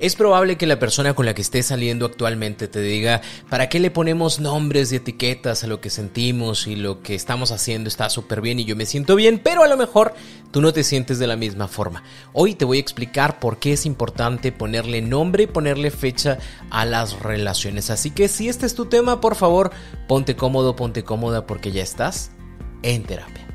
Es probable que la persona con la que estés saliendo actualmente te diga, ¿para qué le ponemos nombres y etiquetas a lo que sentimos y lo que estamos haciendo está súper bien y yo me siento bien, pero a lo mejor tú no te sientes de la misma forma? Hoy te voy a explicar por qué es importante ponerle nombre y ponerle fecha a las relaciones. Así que si este es tu tema, por favor, ponte cómodo, ponte cómoda porque ya estás en terapia.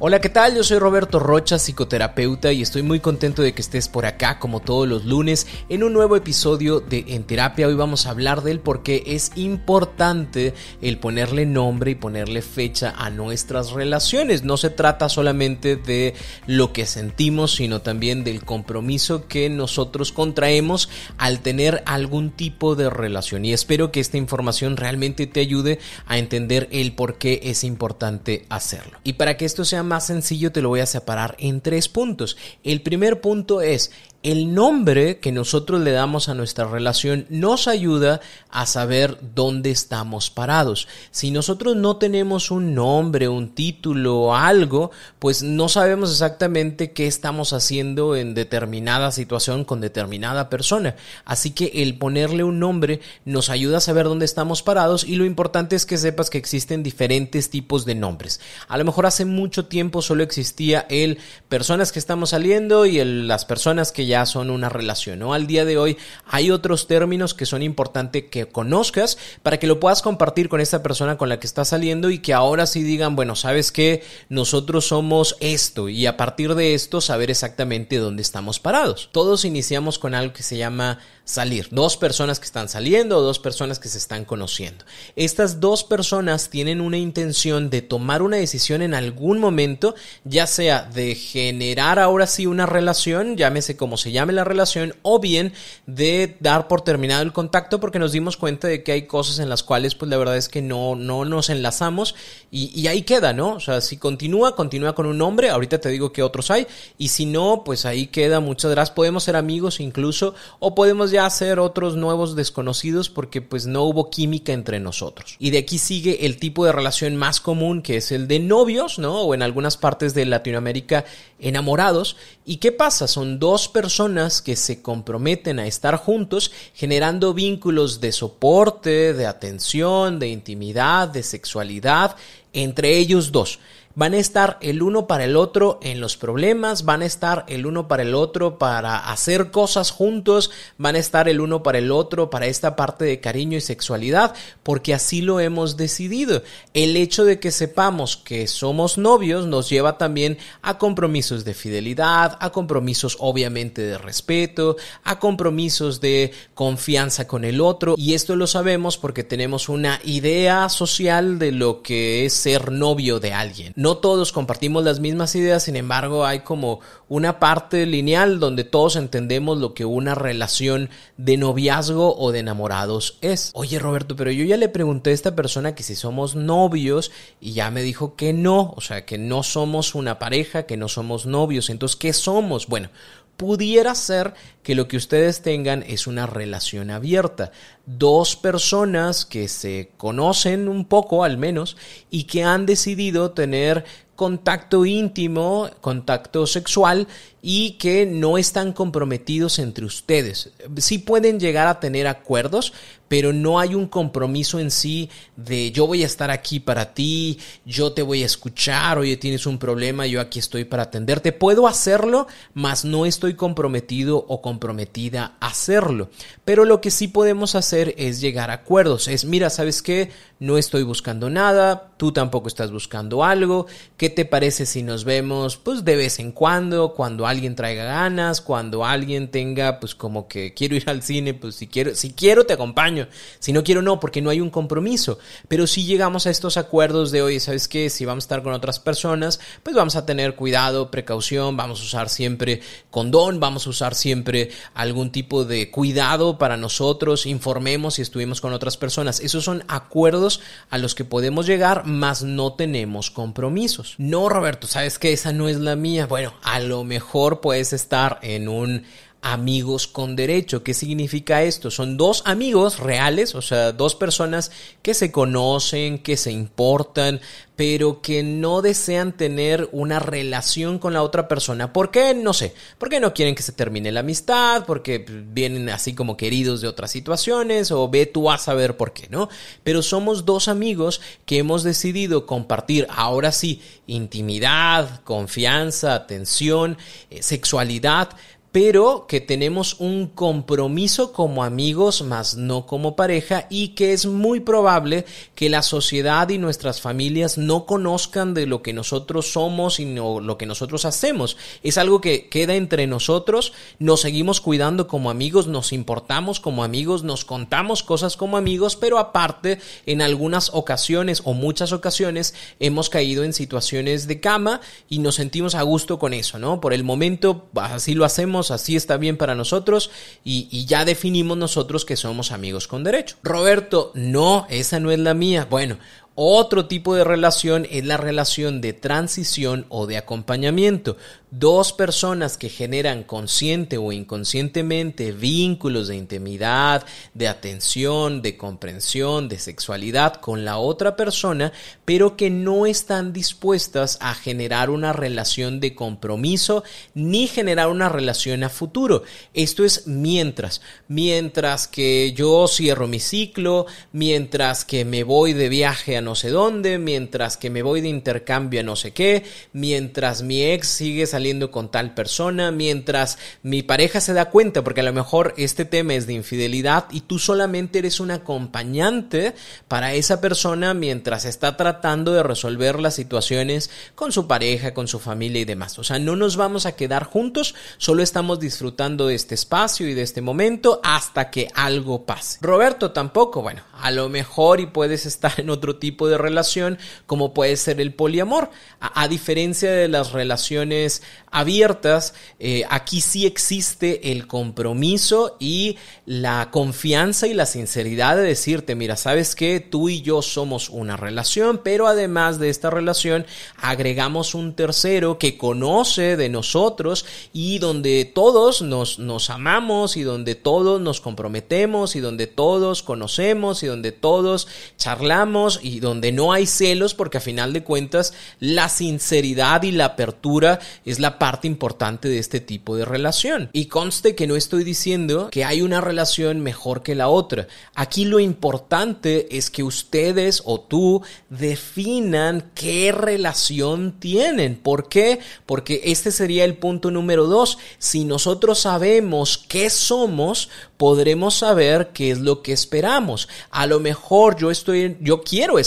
Hola, ¿qué tal? Yo soy Roberto Rocha, psicoterapeuta, y estoy muy contento de que estés por acá como todos los lunes en un nuevo episodio de En Terapia. Hoy vamos a hablar del por qué es importante el ponerle nombre y ponerle fecha a nuestras relaciones. No se trata solamente de lo que sentimos, sino también del compromiso que nosotros contraemos al tener algún tipo de relación. Y espero que esta información realmente te ayude a entender el por qué es importante hacerlo. Y para que esto sea más sencillo te lo voy a separar en tres puntos. El primer punto es el nombre que nosotros le damos a nuestra relación nos ayuda a saber dónde estamos parados. Si nosotros no tenemos un nombre, un título o algo, pues no sabemos exactamente qué estamos haciendo en determinada situación con determinada persona. Así que el ponerle un nombre nos ayuda a saber dónde estamos parados y lo importante es que sepas que existen diferentes tipos de nombres. A lo mejor hace mucho tiempo solo existía el personas que estamos saliendo y las personas que ya son una relación, ¿no? Al día de hoy hay otros términos que son importantes que conozcas para que lo puedas compartir con esta persona con la que estás saliendo y que ahora sí digan, bueno, sabes que nosotros somos esto y a partir de esto saber exactamente dónde estamos parados. Todos iniciamos con algo que se llama salir. Dos personas que están saliendo o dos personas que se están conociendo. Estas dos personas tienen una intención de tomar una decisión en algún momento, ya sea de generar ahora sí una relación, llámese como se llame la relación, o bien de dar por terminado el contacto porque nos dimos cuenta de que hay cosas en las cuales pues la verdad es que no, no nos enlazamos y, y ahí queda, ¿no? O sea, si continúa, continúa con un nombre, ahorita te digo que otros hay, y si no, pues ahí queda, muchas gracias, podemos ser amigos incluso, o podemos ya hacer otros nuevos desconocidos porque pues no hubo química entre nosotros. Y de aquí sigue el tipo de relación más común que es el de novios, ¿no? O en algunas partes de Latinoamérica enamorados. ¿Y qué pasa? Son dos personas que se comprometen a estar juntos generando vínculos de soporte, de atención, de intimidad, de sexualidad entre ellos dos van a estar el uno para el otro en los problemas, van a estar el uno para el otro para hacer cosas juntos, van a estar el uno para el otro para esta parte de cariño y sexualidad, porque así lo hemos decidido. El hecho de que sepamos que somos novios nos lleva también a compromisos de fidelidad, a compromisos obviamente de respeto, a compromisos de confianza con el otro, y esto lo sabemos porque tenemos una idea social de lo que es ser novio de alguien. Todos compartimos las mismas ideas, sin embargo hay como una parte lineal donde todos entendemos lo que una relación de noviazgo o de enamorados es. Oye Roberto, pero yo ya le pregunté a esta persona que si somos novios y ya me dijo que no, o sea, que no somos una pareja, que no somos novios. Entonces, ¿qué somos? Bueno, pudiera ser que lo que ustedes tengan es una relación abierta. Dos personas que se conocen un poco al menos y que han decidido tener contacto íntimo, contacto sexual y que no están comprometidos entre ustedes. Sí pueden llegar a tener acuerdos, pero no hay un compromiso en sí de yo voy a estar aquí para ti, yo te voy a escuchar, oye, tienes un problema, yo aquí estoy para atenderte. Puedo hacerlo, mas no estoy comprometido o comprometida a hacerlo. Pero lo que sí podemos hacer es llegar a acuerdos. Es, mira, ¿sabes qué? No estoy buscando nada, tú tampoco estás buscando algo. ¿Qué te parece si nos vemos pues de vez en cuando, cuando alguien traiga ganas, cuando alguien tenga pues como que quiero ir al cine, pues si quiero, si quiero te acompaño, si no quiero no, porque no hay un compromiso. Pero si llegamos a estos acuerdos de, oye, ¿sabes qué? Si vamos a estar con otras personas, pues vamos a tener cuidado, precaución, vamos a usar siempre condón, vamos a usar siempre algún tipo de cuidado para nosotros, informemos si estuvimos con otras personas. Esos son acuerdos a los que podemos llegar, mas no tenemos compromisos. No, Roberto, ¿sabes que Esa no es la mía. Bueno, a lo mejor puedes estar en un amigos con derecho. ¿Qué significa esto? Son dos amigos reales, o sea, dos personas que se conocen, que se importan, pero que no desean tener una relación con la otra persona. ¿Por qué? No sé. ¿Por qué no quieren que se termine la amistad? Porque vienen así como queridos de otras situaciones o ve tú a saber por qué, ¿no? Pero somos dos amigos que hemos decidido compartir ahora sí intimidad, confianza, atención, eh, sexualidad, pero que tenemos un compromiso como amigos, más no como pareja, y que es muy probable que la sociedad y nuestras familias no conozcan de lo que nosotros somos y no lo que nosotros hacemos. Es algo que queda entre nosotros, nos seguimos cuidando como amigos, nos importamos como amigos, nos contamos cosas como amigos, pero aparte, en algunas ocasiones o muchas ocasiones hemos caído en situaciones de cama y nos sentimos a gusto con eso, ¿no? Por el momento, así lo hacemos así está bien para nosotros y, y ya definimos nosotros que somos amigos con derecho. Roberto, no, esa no es la mía. Bueno, otro tipo de relación es la relación de transición o de acompañamiento. Dos personas que generan consciente o inconscientemente vínculos de intimidad, de atención, de comprensión, de sexualidad con la otra persona, pero que no están dispuestas a generar una relación de compromiso ni generar una relación a futuro. Esto es mientras, mientras que yo cierro mi ciclo, mientras que me voy de viaje a no sé dónde, mientras que me voy de intercambio a no sé qué, mientras mi ex sigue saliendo con tal persona, mientras mi pareja se da cuenta, porque a lo mejor este tema es de infidelidad y tú solamente eres un acompañante para esa persona mientras está tratando de resolver las situaciones con su pareja, con su familia y demás. O sea, no nos vamos a quedar juntos, solo estamos disfrutando de este espacio y de este momento hasta que algo pase. Roberto tampoco, bueno, a lo mejor y puedes estar en otro tipo de relación como puede ser el poliamor. A, diferencia de las relaciones abiertas, eh, aquí sí existe el compromiso y la confianza y la sinceridad de decirte, mira, sabes que tú y yo somos una relación, pero además de esta relación agregamos un tercero que conoce de nosotros y donde todos nos, nos amamos y donde todos nos comprometemos y donde todos conocemos y donde todos charlamos y donde no hay celos porque a final de cuentas la sinceridad y la apertura es la parte importante de este tipo de relación. Y conste que no estoy diciendo que hay una relación mejor que la otra. Aquí lo importante es que ustedes o tú definan qué relación tienen. ¿Por qué? Porque este sería el punto número dos. Si nosotros sabemos qué somos, podremos saber qué es lo que esperamos. A lo mejor yo estoy, yo quiero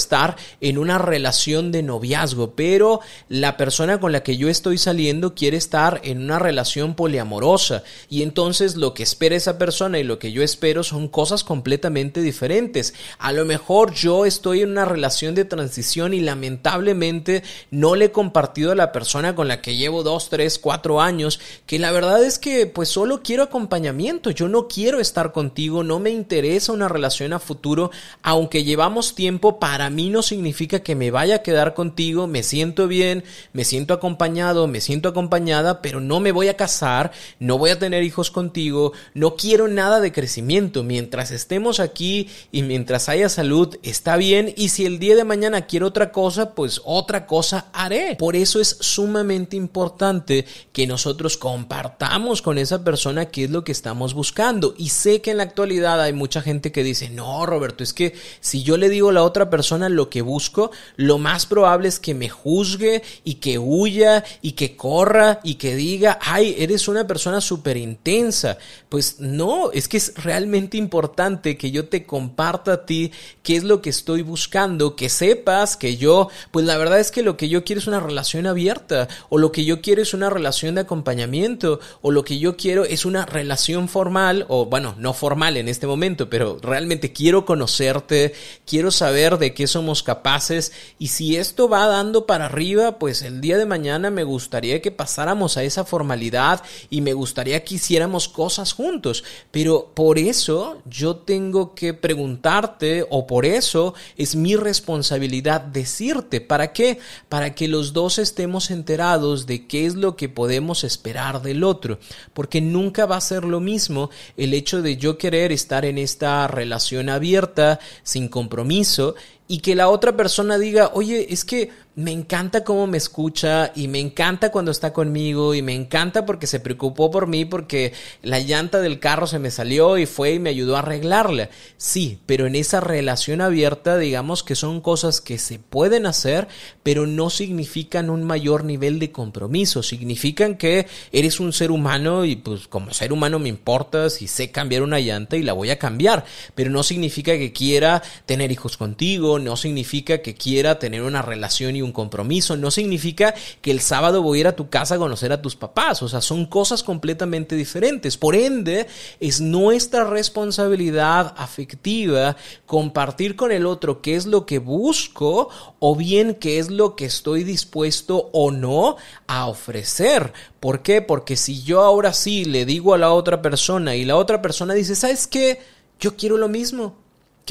en una relación de noviazgo, pero la persona con la que yo estoy saliendo quiere estar en una relación poliamorosa y entonces lo que espera esa persona y lo que yo espero son cosas completamente diferentes. A lo mejor yo estoy en una relación de transición y lamentablemente no le he compartido a la persona con la que llevo dos, tres, cuatro años que la verdad es que pues solo quiero acompañamiento, yo no quiero estar contigo, no me interesa una relación a futuro, aunque llevamos tiempo, para mí no significa que me vaya a quedar contigo, me siento bien, me siento acompañado, me siento acompañada, pero no me voy a casar, no voy a tener hijos contigo, no quiero nada de crecimiento, mientras estemos aquí y mientras haya salud, está bien, y si el día de mañana quiero otra cosa, pues otra cosa haré. Por eso es sumamente importante que nosotros compartamos con esa persona qué es lo que estamos buscando. Y sé que en la actualidad hay mucha gente que dice, no, Roberto, es que si yo le digo a la otra lo que busco, lo más probable es que me juzgue y que huya y que corra y que diga, ay, eres una persona súper intensa. Pues no, es que es realmente importante que yo te comparta a ti qué es lo que estoy buscando, que sepas que yo, pues la verdad es que lo que yo quiero es una relación abierta, o lo que yo quiero es una relación de acompañamiento, o lo que yo quiero es una relación formal, o bueno, no formal en este momento, pero realmente quiero conocerte, quiero saber de qué somos capaces y si esto va dando para arriba, pues el día de mañana me gustaría que pasáramos a esa formalidad y me gustaría que hiciéramos cosas juntos. Pero por eso yo tengo que preguntarte o por eso es mi responsabilidad decirte, ¿para qué? Para que los dos estemos enterados de qué es lo que podemos esperar del otro, porque nunca va a ser lo mismo el hecho de yo querer estar en esta relación abierta, sin compromiso, y que la otra persona diga, oye, es que me encanta cómo me escucha y me encanta cuando está conmigo y me encanta porque se preocupó por mí porque la llanta del carro se me salió y fue y me ayudó a arreglarla. Sí, pero en esa relación abierta digamos que son cosas que se pueden hacer, pero no significan un mayor nivel de compromiso, significan que eres un ser humano y pues como ser humano me importa si sé cambiar una llanta y la voy a cambiar, pero no significa que quiera tener hijos contigo, no significa que quiera tener una relación un compromiso, no significa que el sábado voy a ir a tu casa a conocer a tus papás, o sea, son cosas completamente diferentes. Por ende, es nuestra responsabilidad afectiva compartir con el otro qué es lo que busco o bien qué es lo que estoy dispuesto o no a ofrecer. ¿Por qué? Porque si yo ahora sí le digo a la otra persona y la otra persona dice, ¿sabes qué? Yo quiero lo mismo.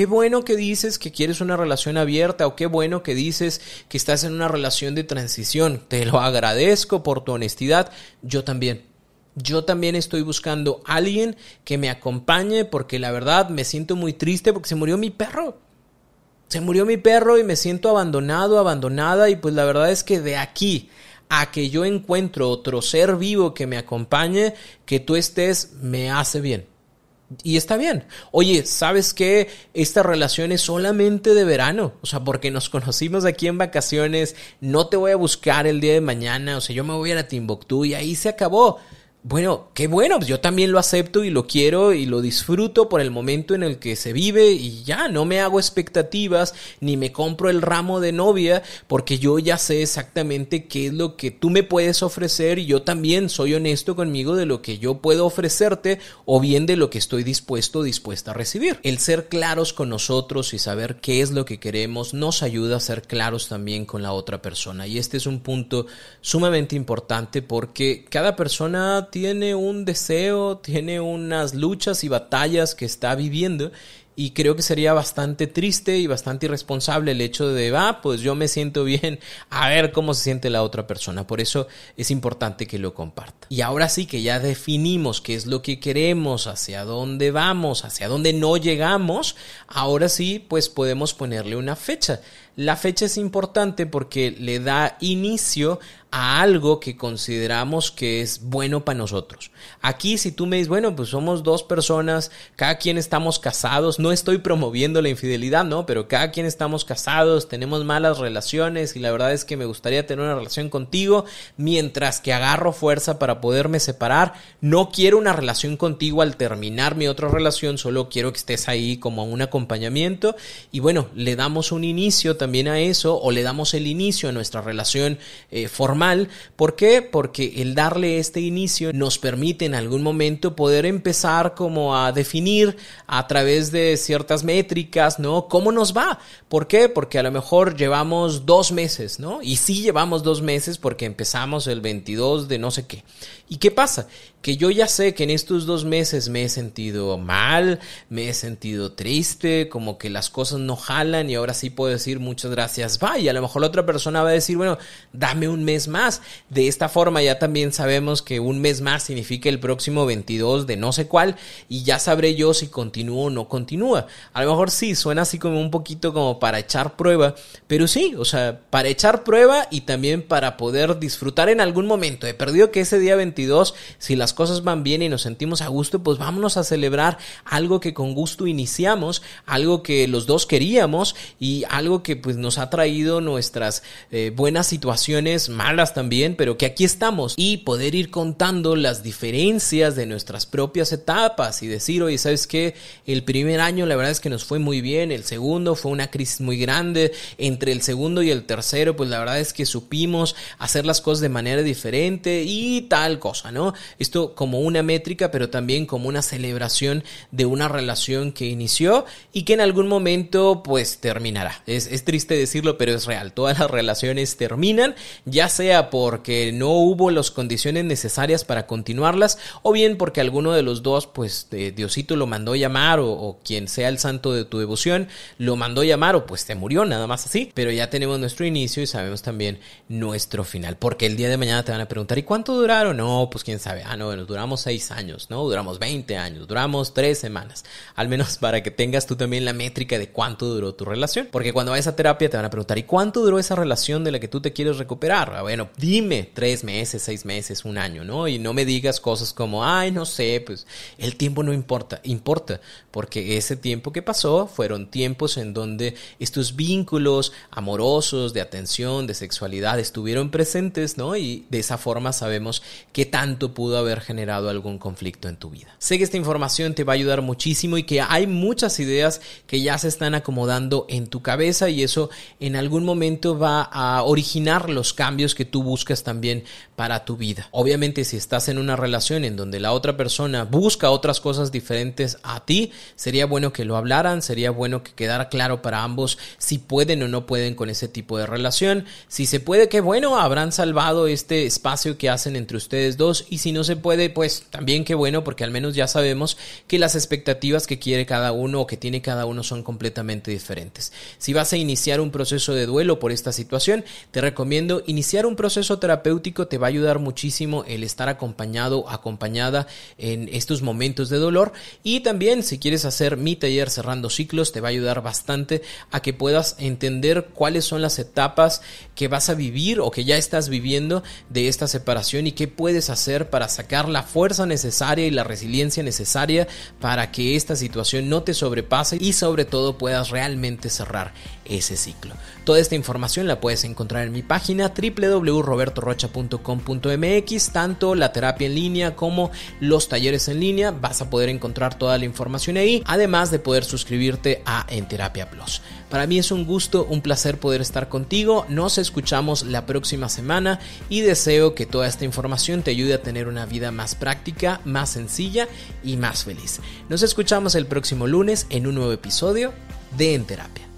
Qué bueno que dices que quieres una relación abierta o qué bueno que dices que estás en una relación de transición. Te lo agradezco por tu honestidad. Yo también. Yo también estoy buscando a alguien que me acompañe porque la verdad me siento muy triste porque se murió mi perro. Se murió mi perro y me siento abandonado, abandonada y pues la verdad es que de aquí a que yo encuentro otro ser vivo que me acompañe, que tú estés, me hace bien. Y está bien. Oye, ¿sabes qué? Esta relación es solamente de verano. O sea, porque nos conocimos aquí en vacaciones. No te voy a buscar el día de mañana. O sea, yo me voy a ir a Timbuktu y ahí se acabó. Bueno, qué bueno, pues yo también lo acepto y lo quiero y lo disfruto por el momento en el que se vive y ya, no me hago expectativas ni me compro el ramo de novia porque yo ya sé exactamente qué es lo que tú me puedes ofrecer y yo también soy honesto conmigo de lo que yo puedo ofrecerte o bien de lo que estoy dispuesto o dispuesta a recibir. El ser claros con nosotros y saber qué es lo que queremos nos ayuda a ser claros también con la otra persona y este es un punto sumamente importante porque cada persona tiene un deseo, tiene unas luchas y batallas que está viviendo y creo que sería bastante triste y bastante irresponsable el hecho de, ah, pues yo me siento bien, a ver cómo se siente la otra persona. Por eso es importante que lo comparta. Y ahora sí que ya definimos qué es lo que queremos, hacia dónde vamos, hacia dónde no llegamos, ahora sí, pues podemos ponerle una fecha. La fecha es importante porque le da inicio a algo que consideramos que es bueno para nosotros. Aquí si tú me dices, bueno, pues somos dos personas, cada quien estamos casados, no estoy promoviendo la infidelidad, ¿no? Pero cada quien estamos casados, tenemos malas relaciones y la verdad es que me gustaría tener una relación contigo mientras que agarro fuerza para poderme separar. No quiero una relación contigo al terminar mi otra relación, solo quiero que estés ahí como un acompañamiento y bueno, le damos un inicio también a eso o le damos el inicio a nuestra relación eh, formal. ¿Por qué? Porque el darle este inicio nos permite en algún momento poder empezar como a definir a través de ciertas métricas, ¿no? ¿Cómo nos va? ¿Por qué? Porque a lo mejor llevamos dos meses, ¿no? Y sí llevamos dos meses porque empezamos el 22 de no sé qué. ¿Y qué pasa? Que yo ya sé que en estos dos meses me he sentido mal, me he sentido triste, como que las cosas no jalan y ahora sí puedo decir muchas gracias, bye. a lo mejor la otra persona va a decir, bueno, dame un mes más. De esta forma ya también sabemos que un mes más significa el próximo 22 de no sé cuál y ya sabré yo si continúo o no continúa. A lo mejor sí, suena así como un poquito como para echar prueba, pero sí, o sea, para echar prueba y también para poder disfrutar en algún momento. He perdido que ese día 22 si las cosas van bien y nos sentimos a gusto, pues vámonos a celebrar algo que con gusto iniciamos, algo que los dos queríamos y algo que pues nos ha traído nuestras eh, buenas situaciones, malas también, pero que aquí estamos y poder ir contando las diferencias de nuestras propias etapas y decir, oye, ¿sabes qué? El primer año la verdad es que nos fue muy bien, el segundo fue una crisis muy grande, entre el segundo y el tercero, pues la verdad es que supimos hacer las cosas de manera diferente y tal cosa ¿no? Esto como una métrica, pero también como una celebración de una relación que inició y que en algún momento pues terminará. Es, es triste decirlo, pero es real. Todas las relaciones terminan, ya sea porque no hubo las condiciones necesarias para continuarlas o bien porque alguno de los dos pues Diosito lo mandó llamar o, o quien sea el santo de tu devoción lo mandó llamar o pues te murió, nada más así. Pero ya tenemos nuestro inicio y sabemos también nuestro final. Porque el día de mañana te van a preguntar, ¿y cuánto duraron? No, pues quién sabe. Ah, no, bueno, duramos seis años, ¿no? Duramos 20 años, duramos tres semanas. Al menos para que tengas tú también la métrica de cuánto duró tu relación. Porque cuando vayas a terapia te van a preguntar, ¿y cuánto duró esa relación de la que tú te quieres recuperar? Ah, bueno, dime, tres meses, seis meses, un año, ¿no? Y no me digas cosas como, ay, no sé, pues el tiempo no importa, importa, porque ese tiempo que pasó fueron tiempos en donde estos vínculos amorosos, de atención, de sexualidad estuvieron presentes, ¿no? Y de esa forma sabemos qué tanto pudo haber generado algún conflicto en tu vida. Sé que esta información te va a ayudar muchísimo y que hay muchas ideas que ya se están acomodando en tu cabeza y eso en algún momento va a originar los cambios que tú buscas también para tu vida. Obviamente si estás en una relación en donde la otra persona busca otras cosas diferentes a ti, sería bueno que lo hablaran, sería bueno que quedara claro para ambos si pueden o no pueden con ese tipo de relación. Si se puede, que bueno, habrán salvado este espacio que hacen entre ustedes dos. Y si no se puede, pues también qué bueno porque al menos ya sabemos que las expectativas que quiere cada uno o que tiene cada uno son completamente diferentes. Si vas a iniciar un proceso de duelo por esta situación, te recomiendo iniciar un proceso terapéutico, te va a ayudar muchísimo el estar acompañado, acompañada en estos momentos de dolor. Y también si quieres hacer mi taller cerrando ciclos, te va a ayudar bastante a que puedas entender cuáles son las etapas que vas a vivir o que ya estás viviendo de esta separación y qué puedes hacer para sacar la fuerza necesaria y la resiliencia necesaria para que esta situación no te sobrepase y sobre todo puedas realmente cerrar ese ciclo. Toda esta información la puedes encontrar en mi página www.robertorocha.com.mx, tanto la terapia en línea como los talleres en línea, vas a poder encontrar toda la información ahí, además de poder suscribirte a En Terapia Plus. Para mí es un gusto, un placer poder estar contigo, nos escuchamos la próxima semana y deseo que toda esta información ayude a tener una vida más práctica, más sencilla y más feliz. Nos escuchamos el próximo lunes en un nuevo episodio de En Terapia.